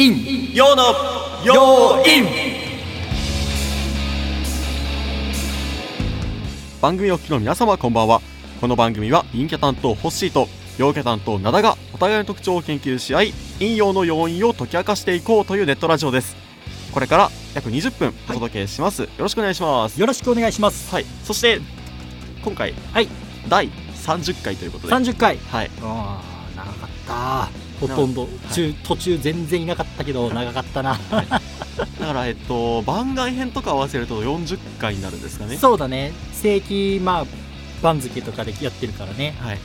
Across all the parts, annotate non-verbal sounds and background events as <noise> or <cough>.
イン陽の陽イン番組をお聞きの皆様こんばんはこの番組は陰キャ担当ホッシーと陽キャ担当灘がお互いの特徴を研究し合い陰陽の要因を解き明かしていこうというネットラジオです。これから約20分お届けします、よろしくお願いします。よろしくお願いします。はい。そして今回はい。第30回ということで。30回。はい。あー長かったほとんど、い中途中全然いなかったけど <laughs> 長かったな。だからえっと番外編とか合わせると40回になるんですかね。そうだね。正規まあ番付とかでやってるからね。はい。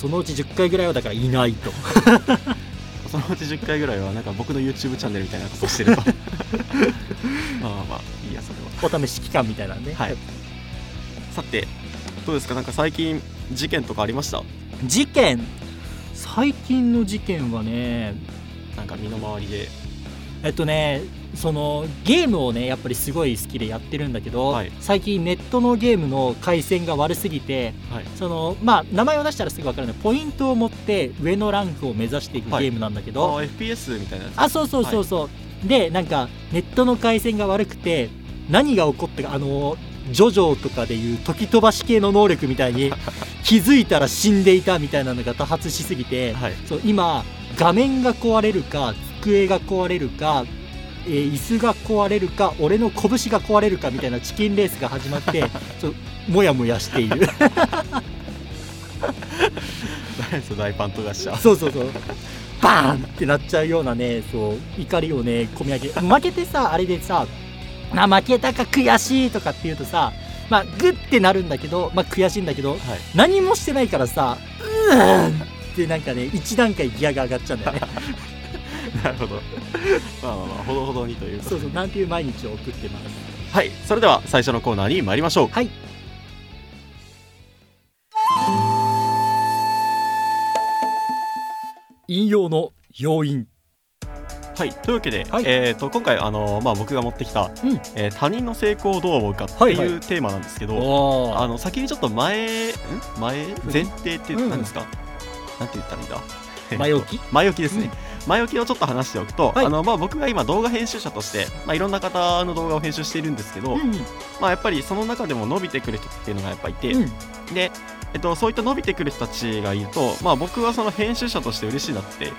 そのうち10回ぐらいはだからいないと。<laughs> そのうち10回ぐらいはなんか僕の YouTube チャンネルみたいなことしてると <laughs> まあまあまあいいやそれは。お試し期間みたいなんで、はい。さてどうですか？なんか最近事件とかありました？事件？最近の事件はねなんか身の回りで。えっとねそのゲームをねやっぱりすごい好きでやってるんだけど、はい。最近ネットのゲームの回線が悪すぎてはい。そのまあ名前を出したらすぐ分かるの。ポイントを持って上のランクを目指していくゲはい。ームなんだけあど、FPS みたいなあそうそうそうそう、でなんかネットの回線が悪くて何が起こったかあのジョジョとかでいう時飛ばし系の能力みたいに <laughs> 気づいたら死んでいたみたいなのが多発しすぎて、はい。そう今画面が壊れるか机が壊れるか、えー椅子が壊れるか俺の拳が壊れるかみたいなチキンレースが始まって <laughs> そうもやもやしている。<laughs> 大パンと出しちゃそうそうそう。バーンってなっちゃうようなねそう怒りをね込み上げ負けてさあれでさ <laughs> あ負けたか悔しいとかって言うとさまあグッてなるんだけどまあ悔しいんだけどはい。何もしてないからさうーんってなんかね一段階ギアが上がっちゃうんだよね。<laughs> なるほど。まあまあまあほどほどにというそうそうなんていう毎日を送ってます。はい。それでは最初のコーナーに参りましょう。はい。引用の要因はいというわけで、はい。えー、と今回あの、まあ、僕が持ってきた、うん。えー他人の成功をどう思うかってはいはい。いうテーマなんですけど、おあの先にちょっと前ん？前？前提ってうん。何ですか、なんて言ったらいいんだ？<laughs> 前置き？<laughs> 前置きですね、前置きをちょっと話しておくと、はい。あのまあ、僕が今動画編集者として、まあ、いろんな方の動画を編集しているんですけど、うん。まあ、やっぱりその中でも伸びてくる人っていうのがやっぱいて、うん。で、えっと、そういった伸びてくる人たちがいると、まあ、僕はその編集者として嬉しいなって、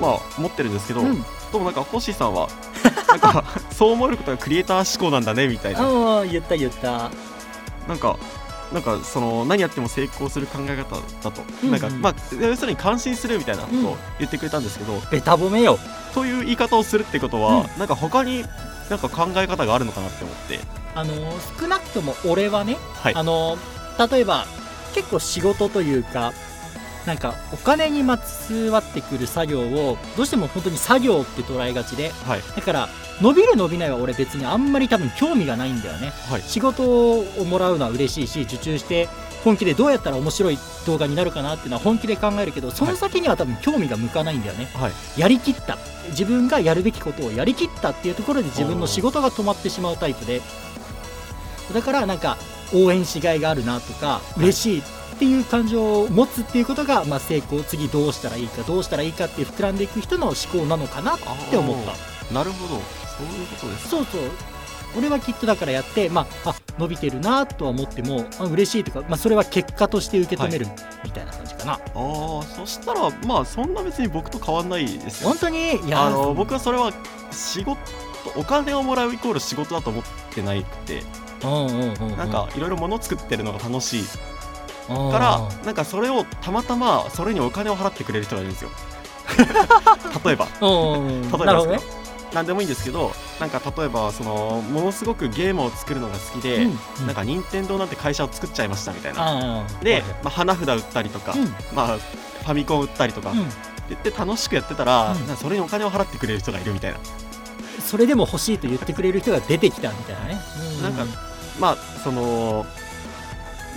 まあ、思ってるんですけど、うん。どうもなんか星さんはなんか <laughs> そう思えることがクリエイター思考なんだねみたいな。言った言った。なんかなんかその何やっても成功する考え方だと、うんなんかまあ要するに感心するみたいなことを言ってくれたんですけど、ベタ褒めよという言い方をするってことは、なんか他になんか考え方があるのかなって思って。あのー少なくとも俺はね、はい。あのー例えば結構仕事というかなんかお金にまつわってくる作業をどうしても本当に作業って捉えがちではい。だから伸びる伸びないは俺別にあんまり多分興味がないんだよね。はい。仕事をもらうのは嬉しいし受注して本気でどうやったら面白い動画になるかなっていうのは本気で考えるけどその先には多分興味が向かないんだよね、はい。やりきった。自分がやるべきことをやりきったっていうところで自分の仕事が止まってしまうタイプで。だからなんか応援しがいがあるなとかい。嬉しいっていう感情を持つっていうことが、まあ、成功次どうしたらいいかどうしたらいいかって膨らんでいく人の思考なのかなって思った。たなるほど。そういうことですそうそう。俺はきっとだからやって、まあ、あ伸びてるなとは思ってもあ嬉しいとか、まあ、それは結果として受け止めるみたいな感じかな、ああそしたらまあそんな別に僕と変わんないですよ。本当に？いやあの僕はそれは仕事お金をもらうイコール仕事だと思ってないくてなんかいろいろ物作ってるのが楽しい。かからなんかそれをたまたまそれにお金を払ってくれる人がいるんですよ。<laughs> 例えば。例えばですけど何でもいいんですけどなんか例えばそのものすごくゲームを作るのが好きで、うんうん。なんか任天堂なんて会社を作っちゃいましたみたいな。で、まあ、花札売ったりとか、うん。まあ、ファミコン売ったりとか、ってうん。言って楽しくやってたら、うん。それにお金を払ってくれる人がいるみたいな。それでも欲しいと言ってくれる人が出てきたみたいなね、うなんかまあその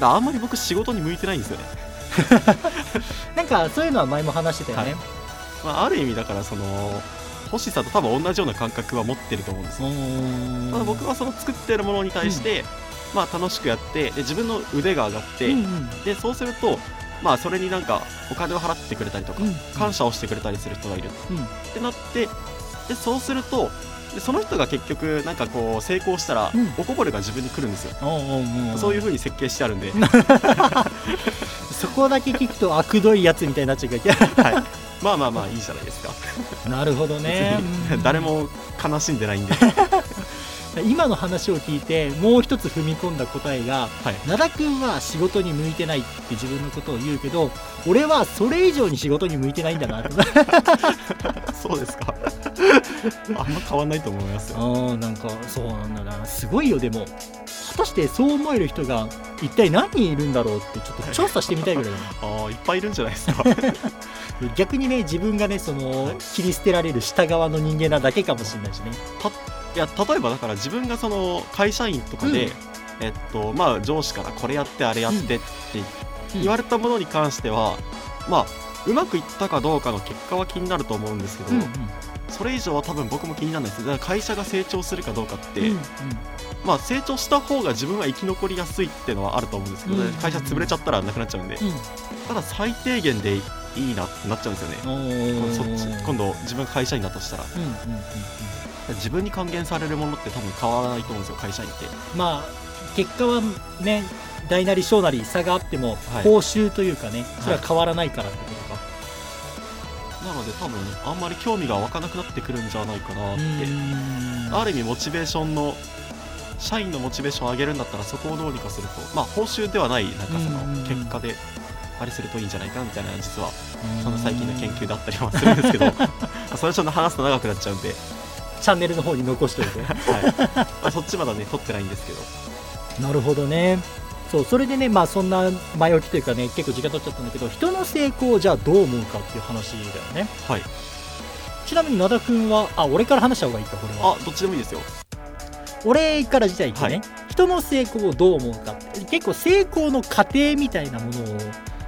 あんまり僕仕事に向いてないんですよね、<laughs> なんかそういうのは前も話してたよね、まあ、ある意味だからその星さんと多分同じような感覚は持ってると思うんですよ、うん。ただ僕はその作ってるものに対して、まあ楽しくやってで自分の腕が上がって、うんうん。でそうするとまあそれになんかお金を払ってくれたりとか、うん。感謝をしてくれたりする人がいる。うん。ってなってでそうするとでその人が結局なんかこう成功したら、うん。おこぼれが自分に来るんですよ、おうおうおうそういう風に設計してあるんで、<laughs> そこだけ聞くと悪どいやつみたいになっちゃうから <laughs> はい、まあまあまあいいじゃないですか。なるほどね。<laughs> 誰も悲しんでないんで、今の話を聞いてもう一つ踏み込んだ答えがはい、灘君は仕事に向いてないって自分のことを言うけど俺はそれ以上に仕事に向いてないんだなって <laughs> そうですか。<laughs> あんま変わんないと思いますよ。あーなんかそうなんだな。すごいよでも。果たしてそう思える人が一体何人いるんだろうってちょっと調査してみたいぐらい <laughs> ああいっぱいいるんじゃないですか。逆にね自分がねその、はい。切り捨てられる下側の人間なだけかもしれないしねいや例えばだから自分がその会社員とかで、うん。えっとまあ、上司からこれやってあれやってって言われたものに関しては、まあうまくいったかどうかの結果は気になると思うんですけど、うんうん。それ以上は多分僕も気にならないです。だから会社が成長するかどうかって、うんうん。まあ、成長した方が自分は生き残りやすいっていうのはあると思うんですけど、うん会社潰れちゃったらなくなっちゃうんで、うん。ただ最低限でいいなってなっちゃうんですよね。そっち今度自分が会社員だとしたら。うんうんうんうん自分に還元されるものって多分変わらないと思うんですよ会社員って。まあ結果はね大なり小なり差があっても、はい。報酬というかねそれは変わらないからってことか、なので多分あんまり興味が湧かなくなってくるんじゃないかなって。うん。ある意味モチベーションの社員のモチベーションを上げるんだったらそこをどうにかすると。まあ報酬ではないなんかそのうん結果であれするといいんじゃないかみたいな実はその最近の研究だったりはするんですけど。<laughs> まあそれちょっと話すと長くなっちゃうんで、チャンネルの方に残しておいて。<laughs> はい。まあ、そっちまだね取ってないんですけど。なるほどね。そうそれでねまあそんな前置きというかね結構時間取っちゃったんだけど人の成功をじゃあどう思うかっていう話だよね。はい。ちなみに灘君はあ俺から話した方がいいかこれは。あどっちでもいいですよ。俺から自体言ってね、はい。人の成功をどう思うか。結構成功の過程みたいなものを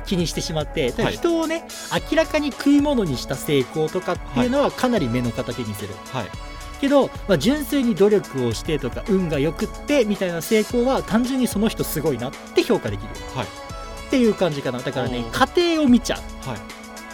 気にしてしまってだからはい。人をね、明らかに食い物にした成功とかっていうのはかなり目の敵にする、はいけど、まあ、純粋に努力をしてとか運がよくってみたいな成功は単純にその人すごいなって評価できる。はい。っていう感じかな。だからねおー。過程を見ちゃはい。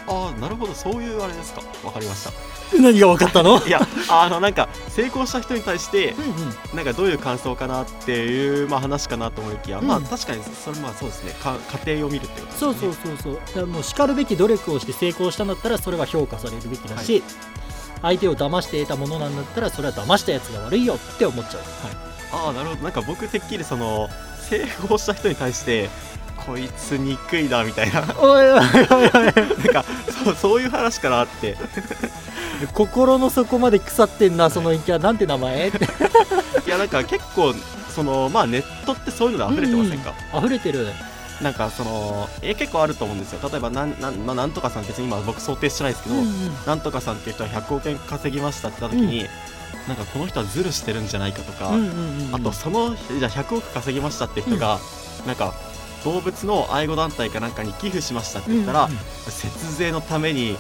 ああなるほど。そういうあれですか。わかりました。う何が分かったの？<laughs> いやあのなんか成功した人に対してうんうん。なんかどういう感想かなっていう、まあ、話かなと思いきや、うん。まあ確かにそれまあそうですね。か家庭を見るってことですね。そうそうそうそう。もうしかるべき努力をして成功したんだったらそれは評価されるべきだし、相手を騙して得たものなんだったらそれは騙したやつが悪いよって思っちゃう。ああなるほど。なんか僕てっきりその成功した人に対してこいつ憎いなみたいな。なんおいおいおい。おいかそうそういう話かなって。心の底まで腐ってんなその陰キャなんて名前？っ <laughs> ていやなんか結構そのまあネットってそういうので溢れてませんか、溢れてるなんかそのえ結構あると思うんですよ。例えばなんなん,、まあ、なんとかさん別に今僕想定してないですけど、なんとかさんっていう人は100億円稼ぎましたって言った時に、なんかこの人はズルしてるんじゃないかとか、うんうんうんうん。あとそのじゃあ100億稼ぎましたって人が、なんか動物の愛護団体かなんかに寄付しましたって言ったら、うんうん節税のために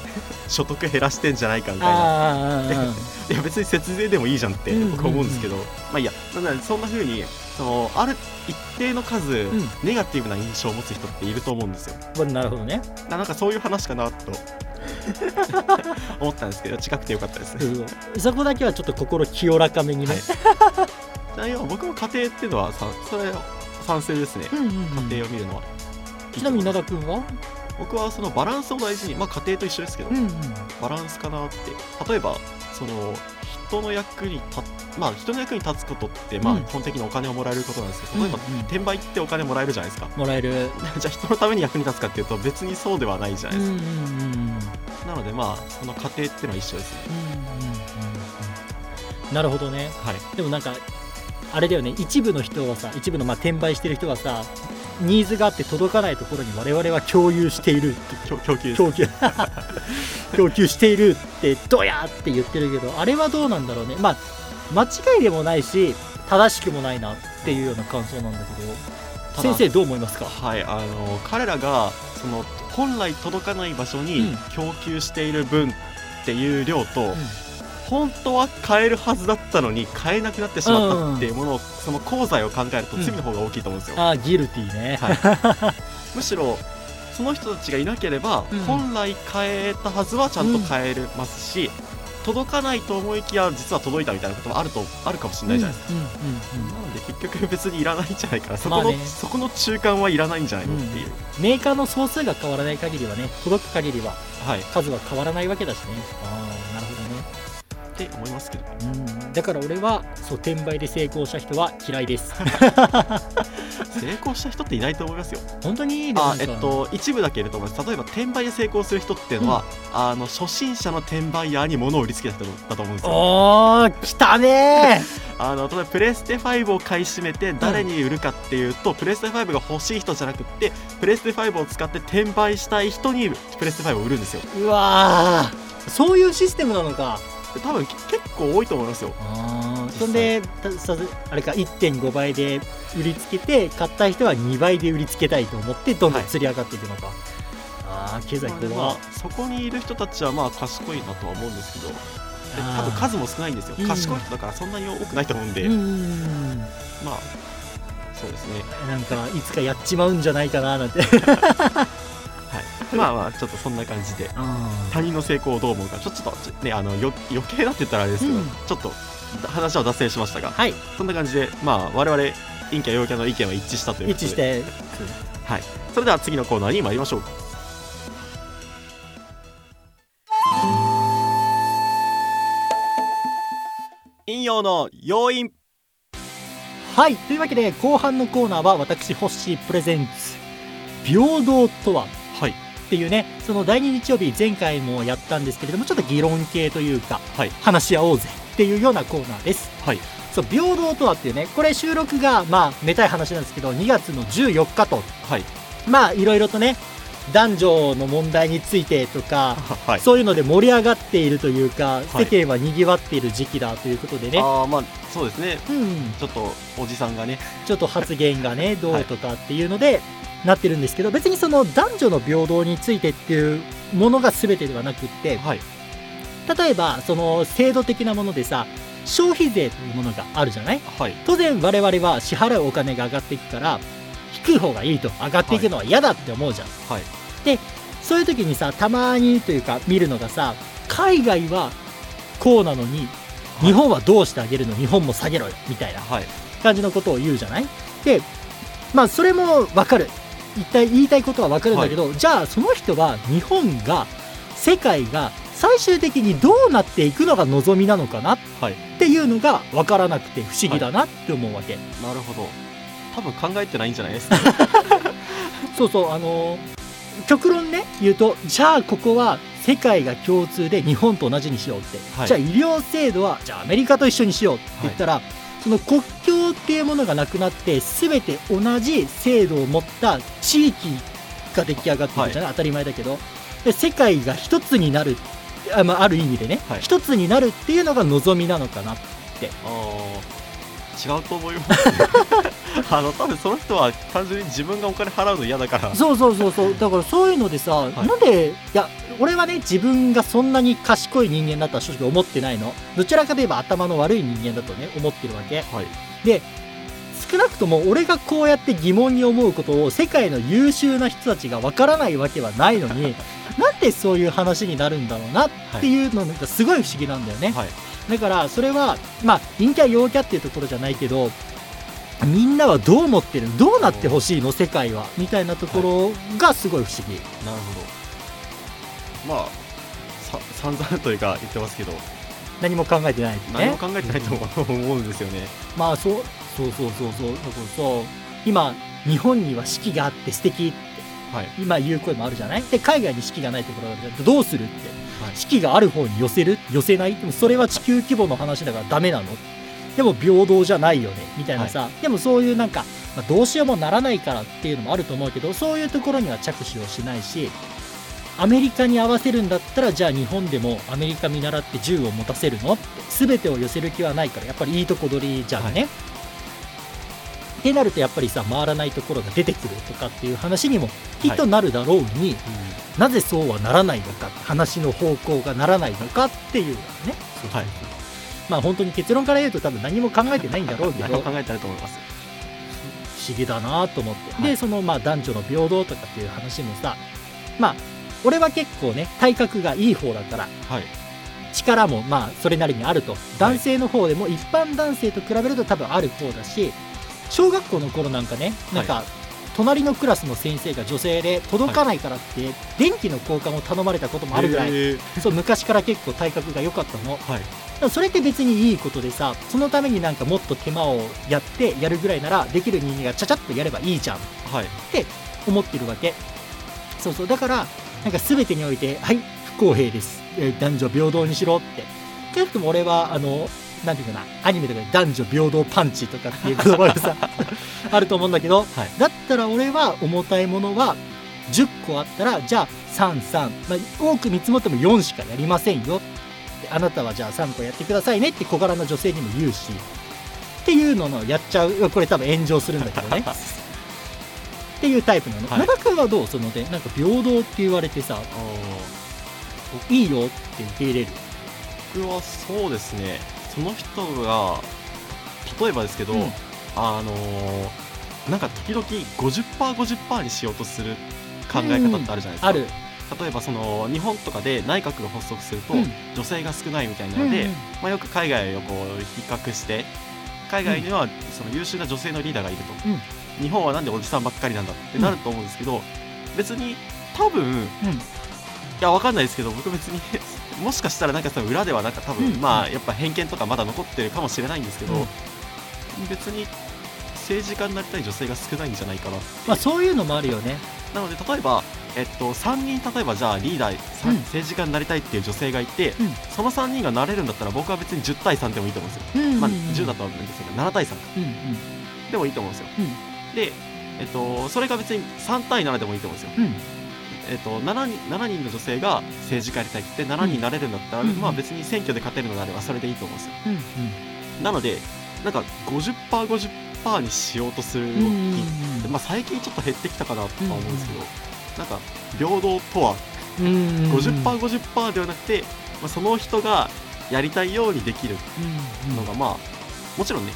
所得減らしてんじゃないかみたいな。<laughs> いや別に節税でもいいじゃんって僕は思うんですけど、まあいいやなのでそんな風にそのある一定の数、ん。ネガティブな印象を持つ人っていると思うんですよ。まあなるほどね。ななんかそういう話かなと。<laughs> 思ったんですけど近くてよかったです。ねそこだけはちょっと心清らかめにね、はい。<laughs> 僕も家庭っていうのはさそれ賛成ですね。うんうんうん。家庭を見るのは、ちなみに灘君は？僕はそのバランスを大事にまあ家庭と一緒ですけど、うんうん。バランスかなって。例えばその人の役に立まあ人の役に立つことってまあうん。基本的にお金をもらえることなんですけど例えばうんうん。転売ってお金もらえるじゃないですか。もらえる。<laughs> じゃあ人のために役に立つかっていうと別にそうではないじゃないですうんうんうんか、なのでまあその家庭っていうのは一緒ですね。うんうんうんうん。なるほどね。はい。でもなんかあれだよね。一部の人はさ一部のまあ転売してる人はさニーズがあって届かないところに我々は共有しているって。供供給供給供給しているってどやって言ってるけどあれはどうなんだろうね。まあ間違いでもないし正しくもないなっていうような感想なんだけど先生どう思いますか？はいあの彼らがその本来届かない場所にうん。供給している分っていう量と、本当は買えるはずだったのに買えなくなってしまったっていうものを、その功罪を考えると罪の方が大きいと思うんですよ、ああギルティーね、はい。<laughs> むしろその人たちがいなければ、うん。本来買えたはずはちゃんと買えますし、届かないと思いきや実は届いたみたいなこともあるとあるかもしれないじゃないですか、うんうんうんなので結局別にいらないんじゃないかな。そこの、まあね。そこの中間はいらないんじゃないのっていう、メーカーの総数が変わらない限りはね届く限りははい。数は変わらないわけだしね。ああなるほど。ねって思いますけど。うん。だから俺はそう転売で成功した人は嫌いです。<laughs> 成功した人っていないと思いますよ。本当にあえっと一部だけいると思います。例えば転売で成功する人っていうのは、あの初心者の転売ヤーに物を売りつけた人だと思うんですよ。おー来たね <laughs> あの例えばプレステ5を買い占めて誰に売るかっていうと、プレステ5が欲しい人じゃなくってプレステ5を使って転売したい人にプレステ5を売るんですよ。ーうわー。そういうシステムなのか。で多分結構多いと思いますよ。そんであれか1.5倍で売りつけて買った人は2倍で売りつけたいと思ってどんどん釣り上がっていくのか、ああ経済まあでま怖あそこにいる人たちはまあ賢いなとは思うんですけどで多分数も少ないんですよ。うん。賢い人だからそんなに多くないと思うんで、うんまあそうですね。なんかいつかやっちまうんじゃないかななんて。は <laughs> い <laughs> まあまあちょっとそんな感じで。他人の成功をどう思うか。ちょっとねあのよ余計なって言ったらあれですけど、うん。ちょっと話は脱線しましたがはい。そんな感じでまあ我々陰キャ陽キャの意見は一致したということで。一致して。はい。それでは次のコーナーに参りましょう。引用の要因。はい。というわけで後半のコーナーは私ホッシープレゼンツ。平等とははいっていうねその第2日曜日前回もやったんですけれどもちょっと議論系というか、はい。話し合おうぜっていうようなコーナーです。はい。そう平等とはっていうねこれ収録がまあめたい話なんですけど2月の14日と。はい。まあいろいろとね男女の問題についてとかはい。そういうので盛り上がっているというか、はい。世間は賑わっている時期だということでね、ああまあそうですね。うん、ちょっとおじさんがね。ちょっと発言がねどうとかっていうので、なってるんですけど別にその男女の平等についてっていうものが全てではなくってはい。例えばその制度的なものでさ消費税というものがあるじゃない？はい。当然我々は支払うお金が上がっていくから低い方がいいと上がっていくのは嫌だって思うじゃん、はい。そういう時にさたまにというか見るのがさ海外はこうなのに日本はどうしてあげるの？日本も下げろよみたいなはい。感じのことを言うじゃない？でまあそれもわかる一体言いたいことはわかるんだけど、じゃあその人は日本が世界が最終的にどうなっていくのが望みなのかなっはいていうのが分からなくて不思議だなって思うわけ、なるほど。多分考えてないんじゃない？ですかそうそうあのー極論ね言うとじゃあここは世界が共通で日本と同じにしようって、はい。じゃあ医療制度はじゃあアメリカと一緒にしようって言ったら、その国境っていうものがなくなって全て同じ制度を持った地域が出来上がってるじゃない、当たり前だけど。で世界が一つになるあ,、まあ、ある意味でね、はい。一つになるっていうのが望みなのかなあー。違うと思います <laughs> <laughs> あの多分その人は単純に自分がお金払うの嫌だから。そうそうそうそう。だからそういうのでさ、い。なんでいや俺はね自分がそんなに賢い人間だとは正直思ってないの。どちらかといえば頭の悪い人間だとね思ってるわけ。はい。少なくとも俺がこうやって疑問に思うことを世界の優秀な人たちがわからないわけはないのに <laughs> なんでそういう話になるんだろうなっていうのがすごい不思議なんだよね、はい。だからそれはまあ陰キャ陽キャっていうところじゃないけどみんなはどう思ってるどうなってほしいの？世界は。みたいなところがすごい不思議、なるほど。まあさ散々というか言ってますけど。何も考えてないね。何も考えてないと思うんですよね。まあそうそうそうそうそう。だからさ今日本には四季があって素敵ってはい。今言う声もあるじゃない？で海外に四季がないところがあるじゃんどうするって、はい。四季がある方に寄せる？寄せない？でもそれは地球規模の話だからダメなの？でも平等じゃないよねみたいなさ、でもそういうなんか、まあ、どうしようもならないからっていうのもあると思うけどそういうところには着手をしないしアメリカに合わせるんだったらじゃあ日本でもアメリカ見習って銃を持たせるの？って全てを寄せる気はないからやっぱりいいとこ取りじゃんね。ってなるとやっぱりさ回らないところが出てくるとかっていう話にもきっとなるだろうに、なぜそうはならないのか話の方向がならないのかっていうのね。はいまあ本当に結論から言うと多分何も考えてないんだろうけど何も考えてないと思います。不思議だなと思って、はい。でそのまあ男女の平等とかっていう話もさまあ俺は結構ね体格がいい方だからはい。力もまあそれなりにあると。男性の方でも一般男性と比べると多分ある方だし小学校の頃なんかねなんか隣のクラスの先生が女性で届かないからって電気の交換を頼まれたこともあるぐらい、そう昔から結構体格が良かったの。はい。らそれって別にいいことでさそのためになんかもっと手間をやってやるぐらいならできる人間がちゃちゃっとやればいいじゃん。はい。思ってるわけ。そうそう。だからなんか全てにおいてはい不公平です。えー男女平等にしろって。少なくとも俺はあのなんていうかなアニメとかで男女平等パンチとかっていう言葉がさ <laughs> あると思うんだけどはい。だったら俺は重たいものは10個あったらじゃあ33、まあ、多く見積もっても4しかやりませんよ。であなたはじゃあ3個やってくださいねって小柄な女性にも言うしっていうののやっちゃう。これ多分炎上するんだけどね。<laughs> っていうタイプなの、はい。君はどう？そのでなんか平等って言われてさいいよって受け入れる？僕はそうですねその人が例えばですけど、うん。あのーなんか時々 50%50% にしようとする考え方ってあるじゃないですか、ある。例えばその日本とかで内閣が発足すると、うん。女性が少ないみたいなので、うんまあ、よく海外をこう比較して海外にはその優秀な女性のリーダーがいると、うん。日本はなんでおじさんばっかりなんだってなると思うんですけど、別に多分いうん。やわかんないですけど僕別にもしかしたらなんかその裏ではなんか多分、うん。まあやっぱ偏見とかまだ残ってるかもしれないんですけど、うん。別に政治家になりたい女性が少ないんじゃないかなまあそういうのもあるよね。なので例えば、えっと、3人例えばじゃあリーダー、さうん。政治家になりたいっていう女性がいて、うん。その3人がなれるんだったら僕は別に10対3でもいいと思うんですよ、うんまあ、10だとはなんですけど7対3か。うんうん。でもいいと思うんですよ。うん。で、えっと、それが別に3対7でもいいと思うんですよ、うんえっと、7, 人7人の女性が政治家やりたいって7人になれるんだったら、うん。まあ、別に選挙で勝てるのであればそれでいいと思うんですよ。うんなのでなんか 50%50% にしようとする動きうんまあ、最近ちょっと減ってきたかなとは思うんですけど、なんか平等とはうんうん 50%50% ではなくて、まあ、その人がやりたいようにできるうんのが、まあもちろんね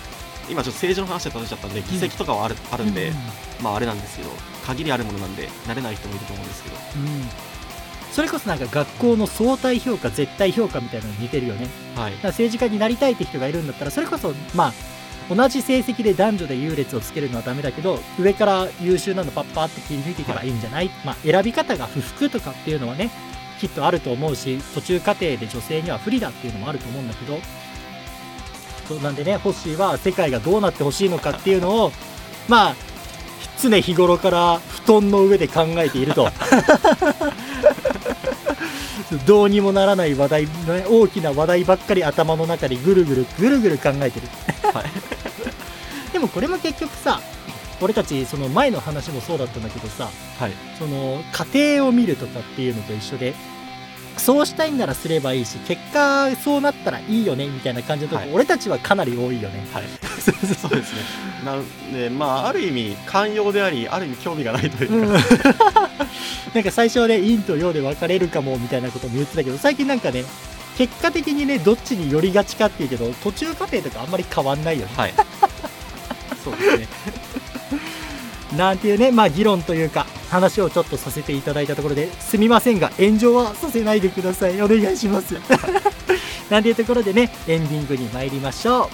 今ちょっと政治の話で例えちゃったんで議席とかはある,、あるんで、まああれなんですけど限りあるものなんで慣れない人もいると思うんですけど。うん。それこそなんか学校の相対評価絶対評価みたいなのに似てるよね。はい。だから政治家になりたいって人がいるんだったらそれこそまあ同じ成績で男女で優劣をつけるのはダメだけど上から優秀なのパッパーって切り抜いていけばいいんじゃない、まあ、選び方が不服とかっていうのはねきっとあると思うし途中過程で女性には不利だっていうのもあると思うんだけど。そうなんでねホッシーは世界がどうなってほしいのかっていうのをまあ常日頃から布団の上で考えていると。<laughs> どうにもならない話題、ね、大きな話題ばっかり頭の中でぐるぐるぐるぐる考えてる。はい。<laughs> でもこれも結局さ俺たちその前の話もそうだったんだけどさはい。その家庭を見るとかっていうのと一緒でそうしたいんならすればいいし結果そうなったらいいよねみたいな感じのとこ、はい。俺たちはかなり多いよね。はい。<laughs> そうですね。なんでまあある意味寛容でありある意味興味がないといううん。か、<laughs> なんか最初はね陰と陽で分かれるかもみたいなことも言ってたけど最近なんかね結果的にねどっちに寄りがちかっていうけど途中過程とかあんまり変わんないよね。はい。そうですね。<laughs> なんていうねまあ議論というか話をちょっとさせていただいたところですみませんが炎上はさせないでください。お願いします。<laughs> なんていうところでねエンディングに参りましょう。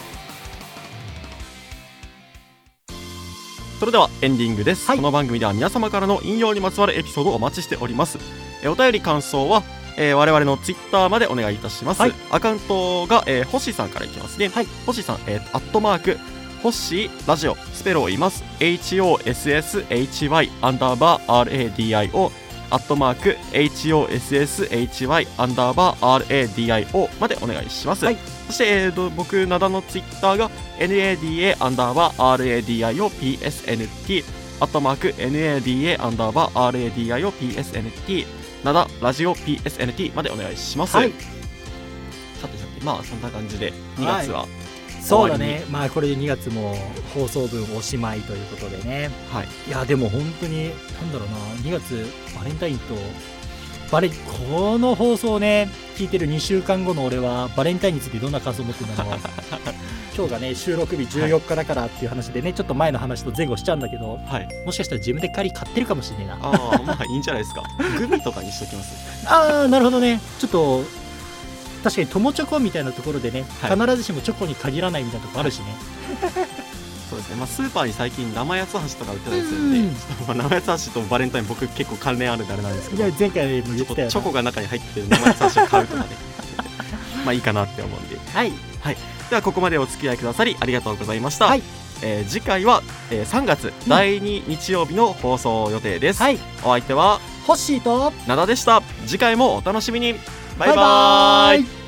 それではエンディングです、はい。この番組では皆様からの引用にまつわるエピソードをお待ちしております。えーお便り感想は、えー我々のツイッターまでお願いいたします、はい。アカウントが、えー、星さんからいきますね、はい。星さん、えー、アットマーク星ラジオスペルを言います。HOSSHY アンダーバー RADIO アットマーク HOSSHY アンダーバー RADIO までお願いします、はい。そして、えーと僕灘のツイッターが NADA アンダーバー RADIOPSNT アットマーク NADA アンダーバー RADIOPSNT 灘ラジオ PSNT までお願いします、はい。さてさてまあそんな感じで2月はそうだね。まあこれで2月も放送分おしまいということでね。はい。いやでも本当になんだろうな。2月バレンタインとバレこの放送をね聞いてる2週間後の俺はバレンタインについてどんな感想を持ってるんだろう今日がね収録日14日だからっていう話でね、ちょっと前の話と前後しちゃうんだけどはい。もしかしたら自分で仮買ってるかもしれねえな。ああまあいいんじゃないですか。グミとかにしときます。<laughs> ああなるほどね。ちょっと確かに友チョコみたいなところでね、はい。必ずしもチョコに限らないみたいなとこあるしね、<laughs> そうですね。まあスーパーに最近生八つ橋とか売ってたりするんで、うん。まあ生八つ橋とバレンタイン僕結構関連あるんであれなんですけどいや前回も言ったよチョコが中に入ってる生八つ橋を買うとかね。<laughs> まあいいかなって思うんで。はい。ではここまでお付き合いくださりありがとうございました、はい。えー次回は、えー3月第2日曜日の放送予定です、はい。お相手はホッシーと灘でした。次回もお楽しみにバイバーイ。